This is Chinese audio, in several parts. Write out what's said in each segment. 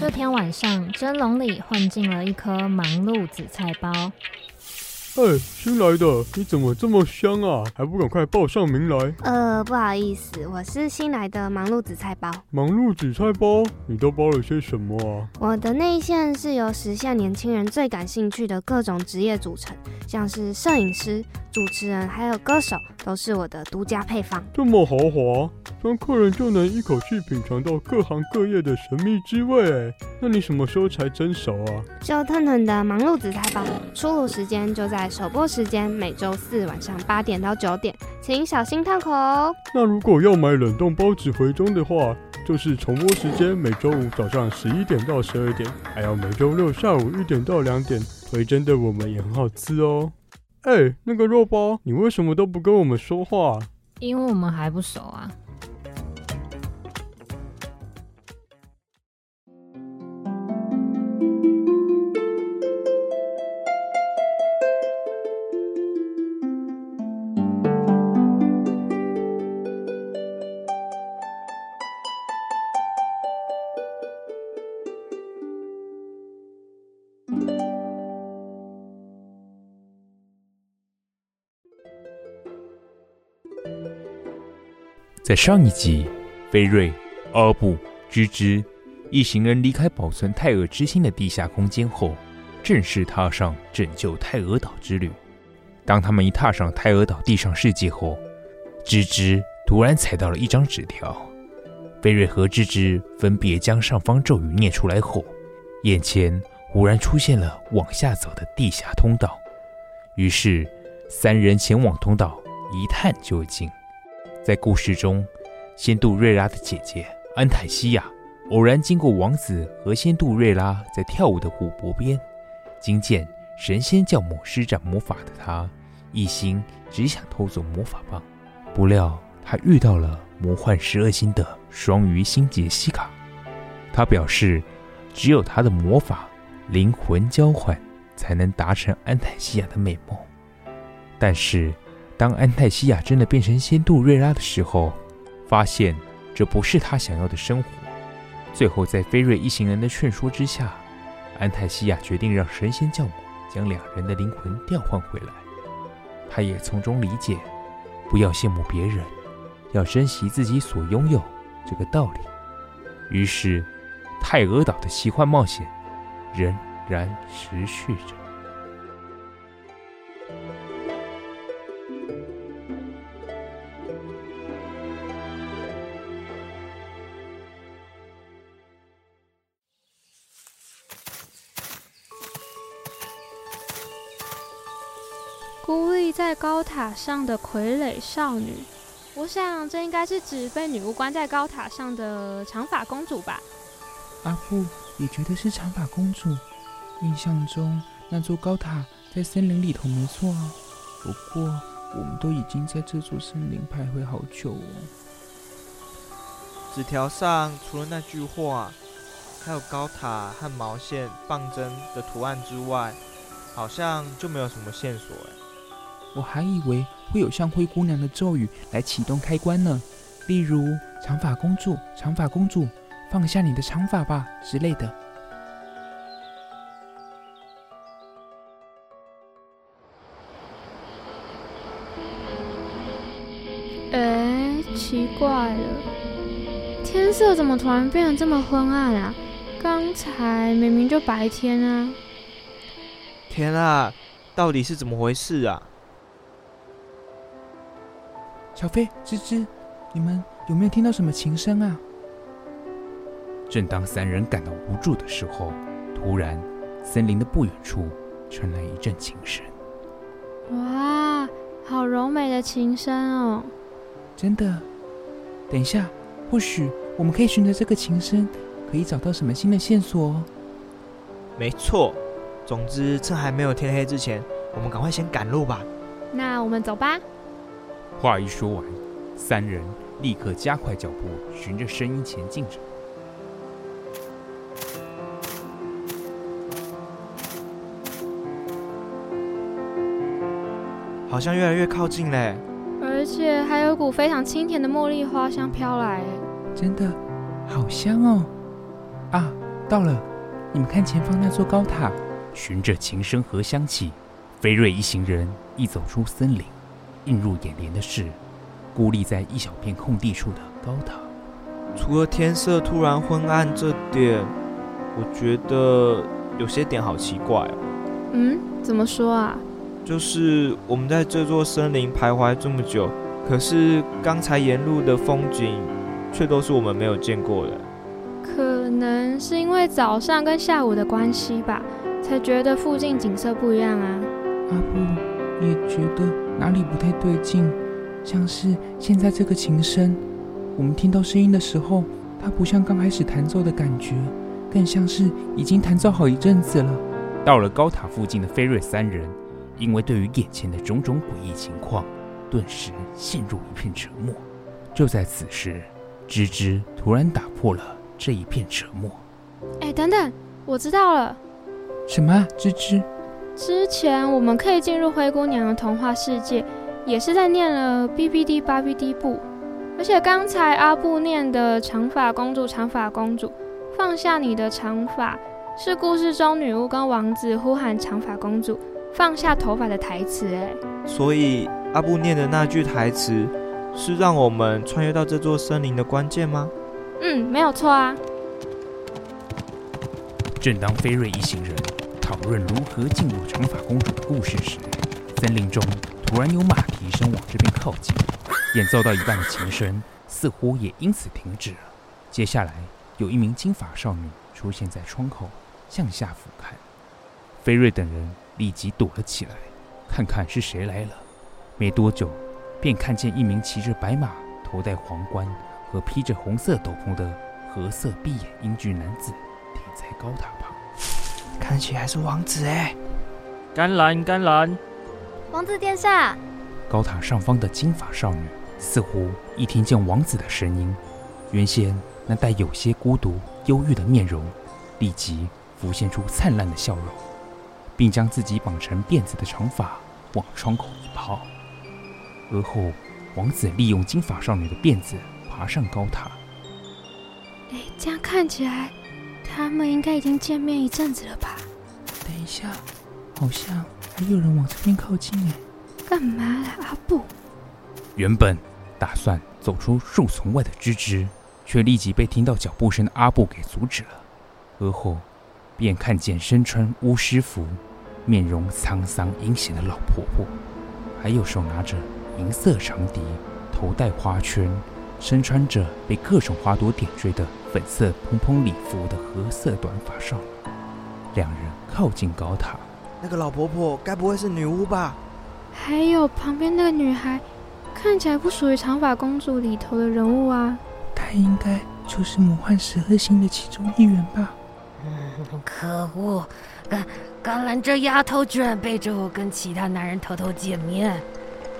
这天晚上，蒸笼里混进了一颗忙碌紫菜包。哎，新来的，你怎么这么香啊？还不赶快报上名来？呃，不好意思，我是新来的忙碌紫菜包。忙碌紫菜包，你都包了些什么啊？我的内线是由时下年轻人最感兴趣的各种职业组成，像是摄影师、主持人，还有歌手，都是我的独家配方。这么豪华，当客人就能一口气品尝到各行各业的神秘滋味。哎，那你什么时候才蒸熟啊？就腾腾的忙碌紫菜包，出炉时间就在。首播时间每周四晚上八点到九点，请小心烫口哦。那如果要买冷冻包子回中的话，就是重播时间每周五早上十一点到十二点，还有每周六下午一点到两点。回蒸的我们也很好吃哦。哎，那个肉包，你为什么都不跟我们说话？因为我们还不熟啊。在上一集，菲瑞、阿布、芝芝一行人离开保存泰俄之心的地下空间后，正式踏上拯救泰俄岛之旅。当他们一踏上泰俄岛地上世界后，芝芝突然踩到了一张纸条。菲瑞和芝芝分别将上方咒语念出来后，眼前忽然出现了往下走的地下通道。于是，三人前往通道一探究竟。在故事中，仙度瑞拉的姐姐安泰西亚偶然经过王子和仙度瑞拉在跳舞的湖泊边，惊见神仙教母施展魔法的她，一心只想偷走魔法棒。不料她遇到了魔幻十二星的双鱼星杰西卡，她表示，只有她的魔法灵魂交换，才能达成安泰西亚的美梦。但是。当安泰西亚真的变成仙杜瑞拉的时候，发现这不是他想要的生活。最后，在菲瑞一行人的劝说之下，安泰西亚决定让神仙教母将两人的灵魂调换回来。他也从中理解，不要羡慕别人，要珍惜自己所拥有这个道理。于是，泰俄岛的奇幻冒险仍然持续着。高塔上的傀儡少女，我想这应该是指被女巫关在高塔上的长发公主吧。阿布也觉得是长发公主。印象中那座高塔在森林里头，没错啊。不过我们都已经在这座森林徘徊好久哦。纸条上除了那句话，还有高塔和毛线棒针的图案之外，好像就没有什么线索哎。我还以为会有像灰姑娘的咒语来启动开关呢，例如“长发公主，长发公主，放下你的长发吧”之类的。哎，奇怪了，天色怎么突然变得这么昏暗啊？刚才明明就白天啊！天啊，到底是怎么回事啊？小飞、芝芝，你们有没有听到什么琴声啊？正当三人感到无助的时候，突然，森林的不远处传来一阵琴声。哇，好柔美的琴声哦！真的。等一下，或许我们可以循着这个琴声，可以找到什么新的线索哦。没错。总之，趁还没有天黑之前，我们赶快先赶路吧。那我们走吧。话一说完，三人立刻加快脚步，循着声音前进着。好像越来越靠近嘞，而且还有股非常清甜的茉莉花香飘来，真的好香哦！啊，到了！你们看前方那座高塔，循着琴声和香气，飞瑞一行人一走出森林，映入眼帘的是孤立在一小片空地处的高塔。除了天色突然昏暗这点，我觉得有些点好奇怪哦。嗯，怎么说啊？就是我们在这座森林徘徊这么久，可是刚才沿路的风景却都是我们没有见过的。可能是因为早上跟下午的关系吧，才觉得附近景色不一样啊。阿布你觉得哪里不太对劲，像是现在这个琴声，我们听到声音的时候，它不像刚开始弹奏的感觉，更像是已经弹奏好一阵子了。到了高塔附近的菲瑞三人。因为对于眼前的种种诡异情况，顿时陷入一片沉默。就在此时，芝芝突然打破了这一片沉默。哎，等等，我知道了。什么啊，芝芝？之前我们可以进入灰姑娘的童话世界，也是在念了 B B D 八 B D 部。而且刚才阿布念的长发公主，长发公主，放下你的长发，是故事中女巫跟王子呼喊长发公主。放下头发的台词，哎，所以阿布念的那句台词是让我们穿越到这座森林的关键吗？嗯，没有错啊。正当菲瑞一行人讨论如何进入长发公主的故事时，森林中突然有马蹄声往这边靠近，演奏到一半的琴声似乎也因此停止了。接下来，有一名金发少女出现在窗口，向下俯瞰。菲瑞等人。立即躲了起来，看看是谁来了。没多久，便看见一名骑着白马、头戴皇冠和披着红色斗篷的褐色闭眼英俊男子停在高塔旁，看起来是王子哎！甘蓝，甘蓝，王子殿下！高塔上方的金发少女似乎一听见王子的声音，原先那带有些孤独、忧郁的面容，立即浮现出灿烂的笑容。并将自己绑成辫子的长发往窗口一抛，而后王子利用金发少女的辫子爬上高塔。哎，这样看起来，他们应该已经见面一阵子了吧？等一下，好像还有人往这边靠近哎！干嘛啦，阿布？原本打算走出树丛外的芝芝，却立即被听到脚步声的阿布给阻止了，而后。便看见身穿巫师服、面容沧桑阴险的老婆婆，还有手拿着银色长笛、头戴花圈、身穿着被各种花朵点缀的粉色蓬蓬礼服的褐色短发少女。两人靠近高塔，那个老婆婆该不会是女巫吧？还有旁边那个女孩，看起来不属于长发公主里头的人物啊。她应该就是魔幻十二星的其中一员吧。可恶，甘甘蓝这丫头居然背着我跟其他男人偷偷见面。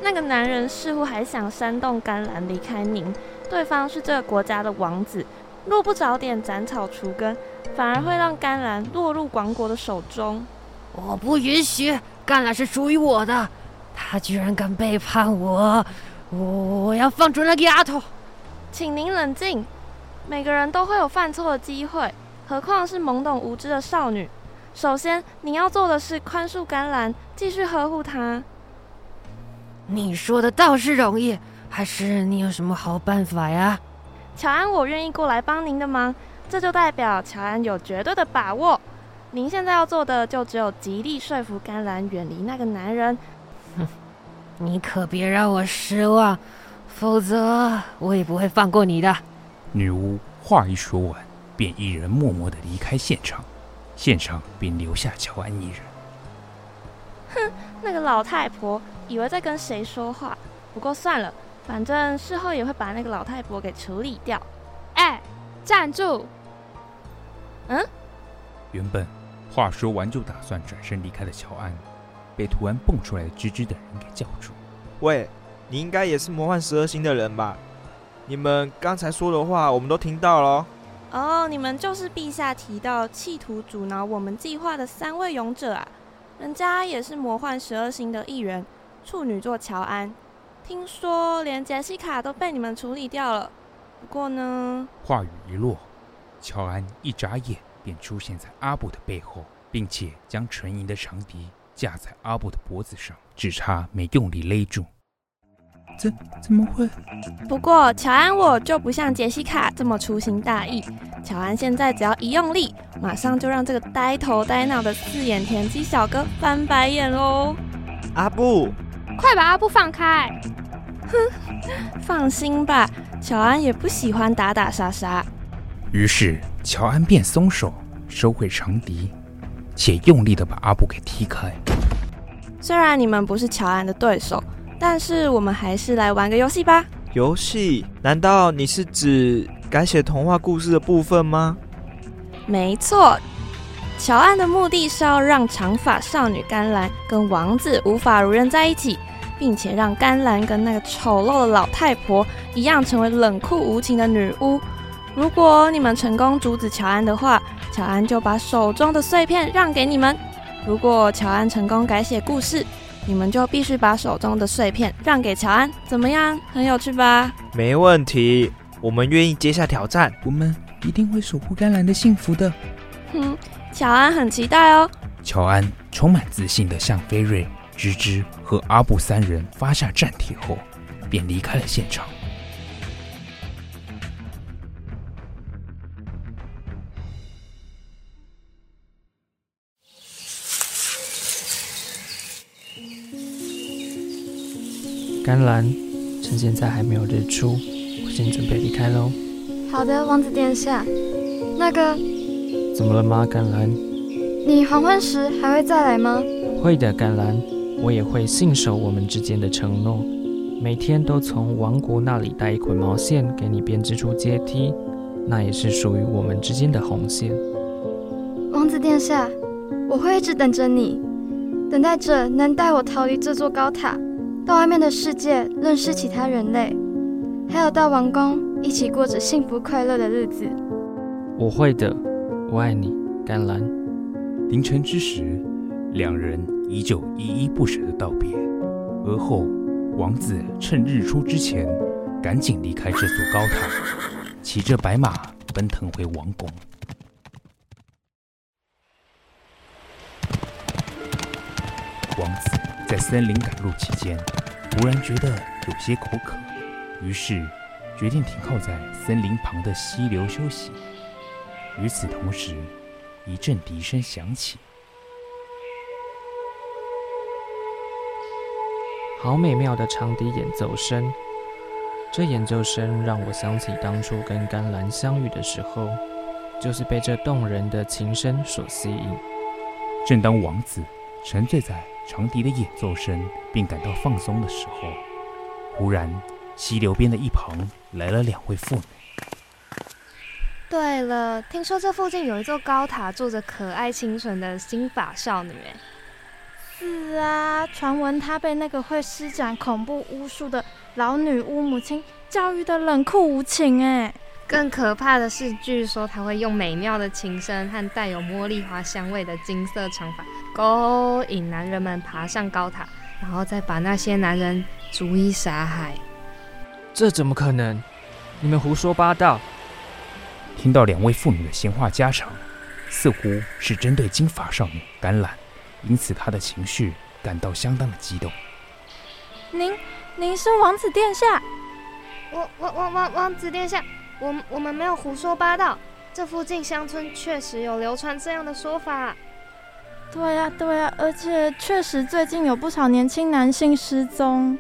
那个男人似乎还想煽动甘蓝离开您，对方是这个国家的王子，若不早点斩草除根，反而会让甘蓝落入王国的手中。我不允许，甘蓝是属于我的，他居然敢背叛我，我我要放逐那个丫头。请您冷静，每个人都会有犯错的机会。何况是懵懂无知的少女。首先，你要做的是宽恕甘蓝，继续呵护她。你说的倒是容易，还是你有什么好办法呀？乔安，我愿意过来帮您的忙，这就代表乔安有绝对的把握。您现在要做的就只有极力说服甘蓝远离那个男人。哼，你可别让我失望，否则我也不会放过你的。女巫话一说完，便一人默默的离开现场，现场便留下乔安一人。哼，那个老太婆以为在跟谁说话，不过算了，反正事后也会把那个老太婆给处理掉。哎，站住！嗯？原本话说完就打算转身离开的乔安，被突然蹦出来的吱吱等人给叫住。喂，你应该也是魔幻十二星的人吧？你们刚才说的话，我们都听到了。哦，你们就是陛下提到企图阻挠我们计划的三位勇者啊！人家也是魔幻十二星的一员，处女座乔安。听说连杰西卡都被你们处理掉了。不过呢……话语一落，乔安一眨眼便出现在阿布的背后，并且将纯银的长笛架在阿布的脖子上，只差没用力勒住。怎怎么会？不过乔安我就不像杰西卡这么粗心大意。乔安现在只要一用力，马上就让这个呆头呆脑的四眼田鸡小哥翻白眼喽！阿布，快把阿布放开！哼，放心吧，乔安也不喜欢打打杀杀。于是乔安便松手，收回长笛，且用力的把阿布给踢开。虽然你们不是乔安的对手。但是我们还是来玩个游戏吧。游戏？难道你是指改写童话故事的部分吗？没错，乔安的目的是要让长发少女甘蓝跟王子无法如愿在一起，并且让甘蓝跟那个丑陋的老太婆一样成为冷酷无情的女巫。如果你们成功阻止乔安的话，乔安就把手中的碎片让给你们；如果乔安成功改写故事，你们就必须把手中的碎片让给乔安，怎么样？很有趣吧？没问题，我们愿意接下挑战。我们一定会守护甘蓝的幸福的。哼，乔安很期待哦。乔安充满自信地向菲瑞、芝芝和阿布三人发下战帖后，便离开了现场。甘蓝，趁现在还没有日出，我先准备离开喽。好的，王子殿下。那个，怎么了吗，甘蓝？你黄昏时还会再来吗？会的，甘蓝，我也会信守我们之间的承诺，每天都从王国那里带一捆毛线给你编织出阶梯，那也是属于我们之间的红线。王子殿下，我会一直等着你，等待着能带我逃离这座高塔。到外面的世界认识其他人类，还有到王宫一起过着幸福快乐的日子。我会的，我爱你，甘蓝。凌晨之时，两人依旧依依不舍的道别。而后，王子趁日出之前赶紧离开这座高塔，骑着白马奔腾回王宫。王子。在森林赶路期间，突然觉得有些口渴，于是决定停靠在森林旁的溪流休息。与此同时，一阵笛声响起，好美妙的长笛演奏声。这演奏声让我想起当初跟甘蓝相遇的时候，就是被这动人的琴声所吸引。正当王子沉醉在长笛的演奏声，并感到放松的时候，忽然，溪流边的一旁来了两位妇女。对了，听说这附近有一座高塔，住着可爱清纯的金发少女。哎是啊，传闻她被那个会施展恐怖巫术的老女巫母亲教育的冷酷无情。哎，更可怕的是，据说她会用美妙的琴声和带有茉莉花香味的金色长发。勾引男人们爬上高塔，然后再把那些男人逐一杀害。这怎么可能？你们胡说八道！听到两位妇女的闲话家常，似乎是针对金发少女橄榄，因此他的情绪感到相当的激动。您，您是王子殿下？我，我，王王王子殿下，我我们没有胡说八道。这附近乡村确实有流传这样的说法。对呀，对呀，而且确实最近有不少年轻男性失踪。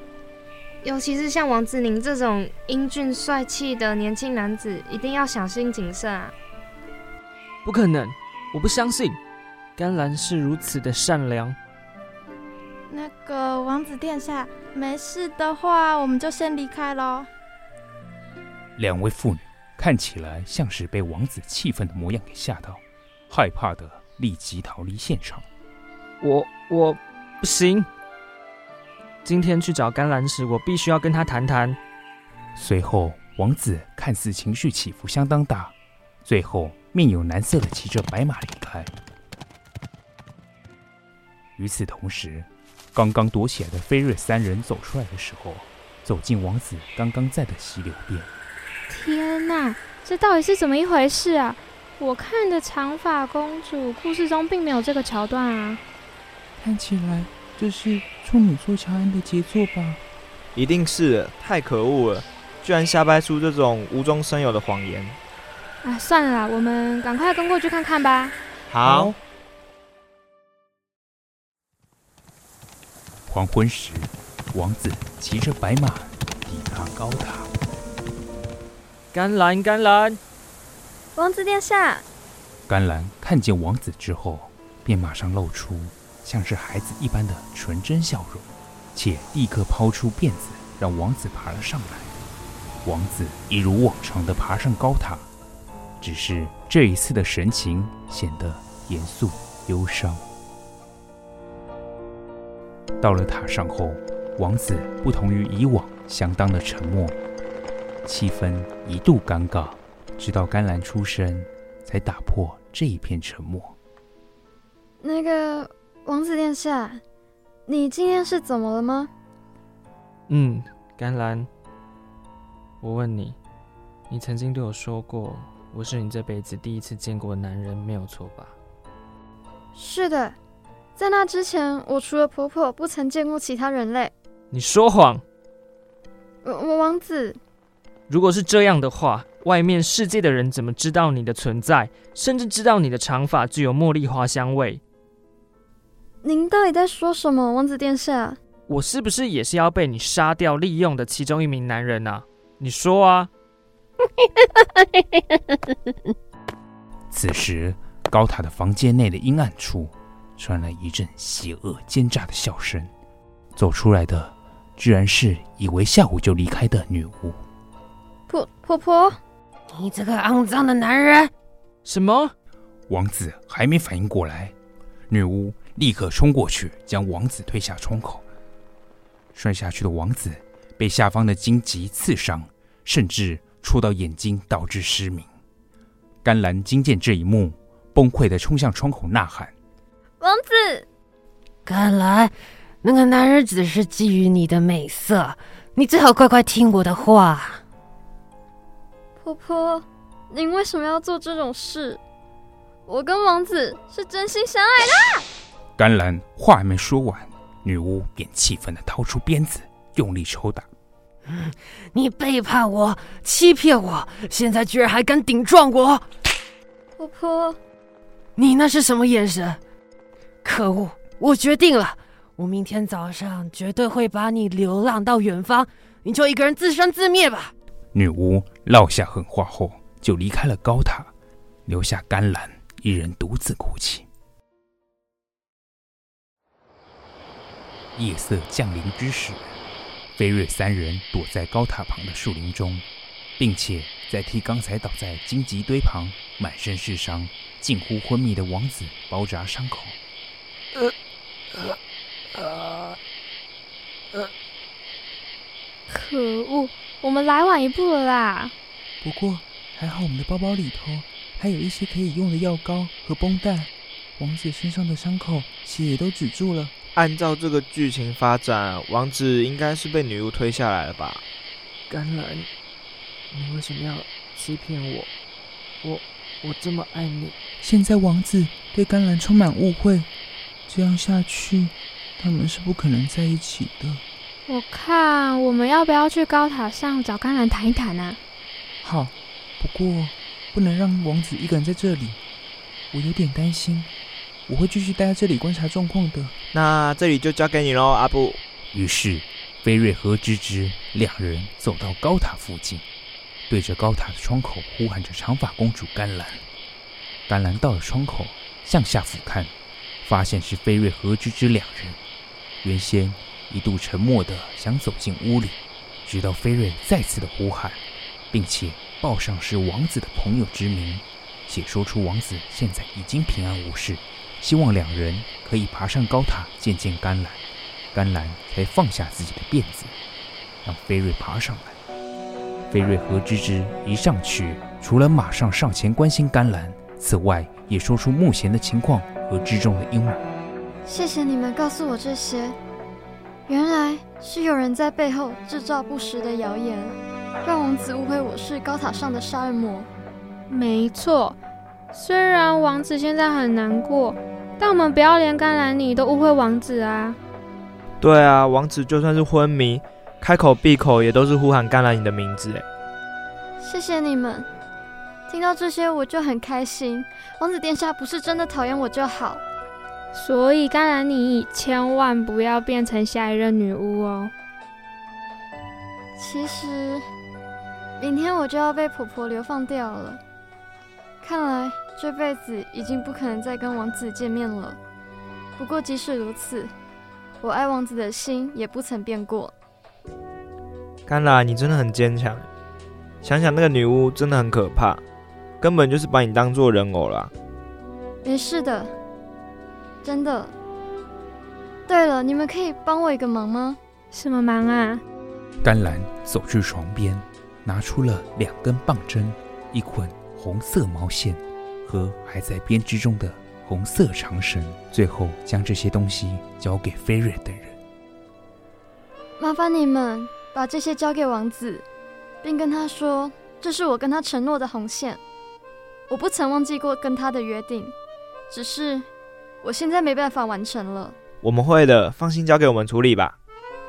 尤其是像王子您这种英俊帅气的年轻男子，一定要小心谨慎啊！不可能，我不相信，甘兰是如此的善良。那个王子殿下，没事的话，我们就先离开喽。两位妇女看起来像是被王子气愤的模样给吓到，害怕的立即逃离现场。我我不行。今天去找甘蓝时，我必须要跟他谈谈。随后，王子看似情绪起伏相当大，最后面有难色的骑着白马离开。与此同时，刚刚躲起来的菲瑞三人走出来的时候，走进王子刚刚在的溪流边。天哪，这到底是怎么一回事啊？我看的长发公主故事中并没有这个桥段啊。看起来。这是处女座乔安的杰作吧？一定是，太可恶了，居然瞎掰出这种无中生有的谎言。哎，算了啦，我们赶快跟过去看看吧。好。黄昏时，王子骑着白马抵达高塔。甘蓝，甘蓝，王子殿下。甘蓝看见王子之后，便马上露出。像是孩子一般的纯真笑容，且立刻抛出辫子，让王子爬了上来。王子一如往常的爬上高塔，只是这一次的神情显得严肃忧伤。到了塔上后，王子不同于以往，相当的沉默，气氛一度尴尬，直到甘兰出声，才打破这一片沉默。那个。王子殿下，你今天是怎么了吗？嗯，甘蓝，我问你，你曾经对我说过，我是你这辈子第一次见过的男人，没有错吧？是的，在那之前，我除了婆婆，不曾见过其他人类。你说谎！我我王子，如果是这样的话，外面世界的人怎么知道你的存在，甚至知道你的长发具有茉莉花香味？您到底在说什么，王子殿下？我是不是也是要被你杀掉利用的其中一名男人啊？你说啊！此时，高塔的房间内的阴暗处传来一阵邪恶奸诈的笑声，走出来的居然是以为下午就离开的女巫。婆婆婆，你这个肮脏的男人！什么？王子还没反应过来，女巫。立刻冲过去，将王子推下窗口。摔下去的王子被下方的荆棘刺伤，甚至戳到眼睛，导致失明。甘兰惊见这一幕，崩溃地冲向窗口呐喊：“王子！甘兰，那个男人只是觊觎你的美色，你最好乖乖听我的话。”婆婆，您为什么要做这种事？我跟王子是真心相爱的。甘兰话还没说完，女巫便气愤地掏出鞭子，用力抽打。嗯，你背叛我，欺骗我，现在居然还敢顶撞我！婆婆，你那是什么眼神？可恶！我决定了，我明天早上绝对会把你流浪到远方，你就一个人自生自灭吧！女巫落下狠话后，就离开了高塔，留下甘兰一人独自哭泣。夜色降临之时，菲瑞三人躲在高塔旁的树林中，并且在替刚才倒在荆棘堆旁、满身是伤、近乎昏迷的王子包扎伤口。呃，呃，呃，可恶，我们来晚一步了啦！不过还好，我们的包包里头还有一些可以用的药膏和绷带，王子身上的伤口血都止住了。按照这个剧情发展，王子应该是被女巫推下来了吧？甘蓝，你为什么要欺骗我？我我这么爱你。现在王子对甘蓝充满误会，这样下去，他们是不可能在一起的。我看我们要不要去高塔上找甘蓝谈一谈呢？好，不过不能让王子一个人在这里，我有点担心。我会继续待在这里观察状况的。那这里就交给你喽，阿布。于是，菲瑞和芝芝两人走到高塔附近，对着高塔的窗口呼喊着长发公主甘蓝。甘蓝到了窗口，向下俯瞰，发现是菲瑞和芝芝两人。原先一度沉默的想走进屋里，直到菲瑞再次的呼喊，并且报上是王子的朋友之名，且说出王子现在已经平安无事，希望两人可以爬上高塔见见甘蓝。甘蓝才放下自己的辫子，让菲瑞爬上来。菲瑞和芝芝一上去，除了马上上前关心甘蓝，此外也说出目前的情况和之中的阴谋。谢谢你们告诉我这些，原来是有人在背后制造不实的谣言，让王子误会我是高塔上的杀人魔。没错，虽然王子现在很难过，但我们不要连甘兰你都误会王子啊。对啊，王子就算是昏迷，开口闭口也都是呼喊甘兰你的名字。哎，谢谢你们，听到这些我就很开心。王子殿下不是真的讨厌我就好。所以甘兰你千万不要变成下一任女巫哦。其实，明天我就要被婆婆流放掉了。看来这辈子已经不可能再跟王子见面了。不过即使如此。我爱王子的心也不曾变过。甘兰，你真的很坚强。想想那个女巫真的很可怕，根本就是把你当做人偶啦。没事的，真的。对了，你们可以帮我一个忙吗？什么忙啊？甘兰走至床边，拿出了两根棒针、一捆红色毛线和还在编织中的。红色长绳，最后将这些东西交给菲瑞等人。麻烦你们把这些交给王子，并跟他说，这是我跟他承诺的红线。我不曾忘记过跟他的约定，只是我现在没办法完成了。我们会的，放心交给我们处理吧。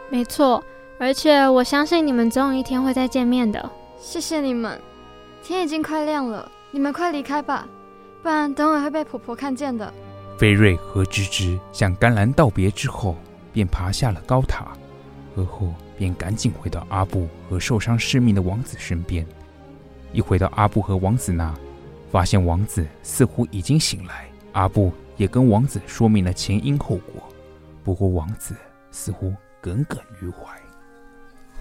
没错，而且我相信你们总有一天会再见面的。谢谢你们。天已经快亮了，你们快离开吧。不然等会会被婆婆看见的。菲瑞和芝芝向甘兰道别之后，便爬下了高塔，而后便赶紧回到阿布和受伤失明的王子身边。一回到阿布和王子那，发现王子似乎已经醒来。阿布也跟王子说明了前因后果，不过王子似乎耿耿于怀。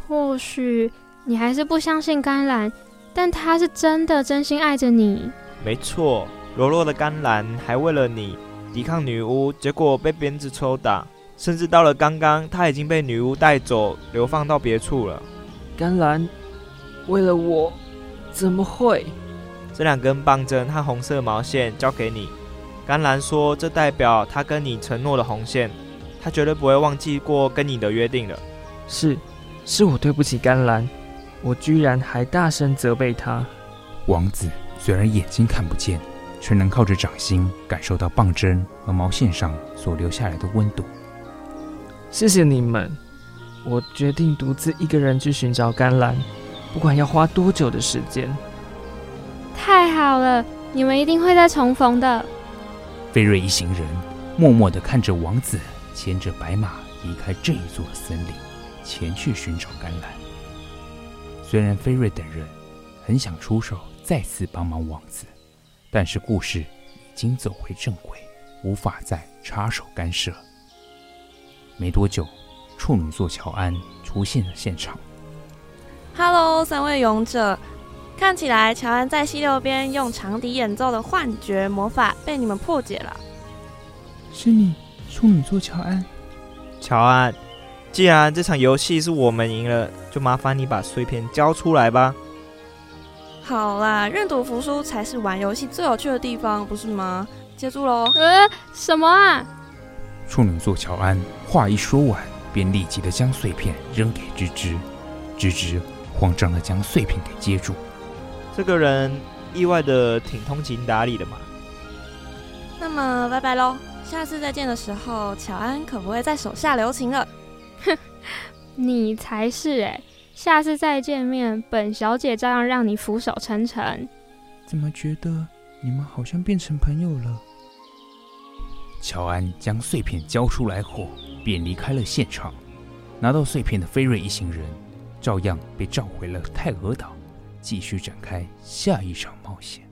或许你还是不相信甘兰，但他是真的真心爱着你。没错。柔弱的甘蓝还为了你抵抗女巫，结果被鞭子抽打，甚至到了刚刚，他已经被女巫带走，流放到别处了。甘蓝，为了我，怎么会？这两根棒针和红色毛线交给你。甘蓝说，这代表他跟你承诺的红线，他绝对不会忘记过跟你的约定的。是，是我对不起甘蓝，我居然还大声责备他。王子虽然眼睛看不见。却能靠着掌心感受到棒针和毛线上所留下来的温度。谢谢你们，我决定独自一个人去寻找甘蓝，不管要花多久的时间。太好了，你们一定会再重逢的。菲瑞一行人默默地看着王子牵着白马离开这一座森林，前去寻找甘蓝。虽然菲瑞等人很想出手再次帮忙王子。但是故事已经走回正轨，无法再插手干涉。没多久，处女座乔安出现了现场。Hello，三位勇者，看起来乔安在溪流边用长笛演奏的幻觉魔法被你们破解了。是你，处女座乔安。乔安，既然这场游戏是我们赢了，就麻烦你把碎片交出来吧。好啦，认赌服输才是玩游戏最有趣的地方，不是吗？接住喽！呃，什么啊？处女座乔安话一说完，便立即的将碎片扔给芝芝，芝芝慌张的将碎片给接住。这个人意外的挺通情达理的嘛。那么拜拜喽，下次再见的时候，乔安可不会再手下留情了。哼，你才是哎。下次再见面，本小姐照样让你俯首称臣。怎么觉得你们好像变成朋友了？乔安将碎片交出来后，便离开了现场。拿到碎片的菲瑞一行人，照样被召回了泰俄岛，继续展开下一场冒险。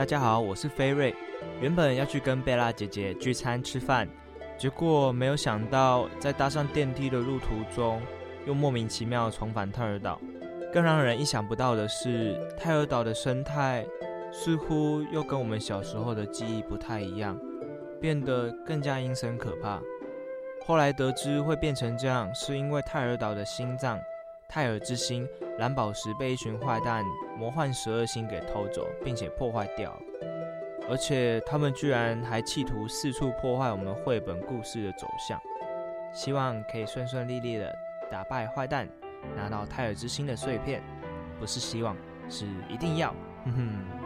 大家好，我是菲瑞。原本要去跟贝拉姐姐聚餐吃饭，结果没有想到，在搭上电梯的路途中，又莫名其妙重返泰尔岛。更让人意想不到的是，泰尔岛的生态似乎又跟我们小时候的记忆不太一样，变得更加阴森可怕。后来得知会变成这样，是因为泰尔岛的心脏。泰尔之心蓝宝石被一群坏蛋魔幻十二星给偷走，并且破坏掉，而且他们居然还企图四处破坏我们绘本故事的走向。希望可以顺顺利利的打败坏蛋，拿到泰尔之星的碎片。不是希望，是一定要。哼哼。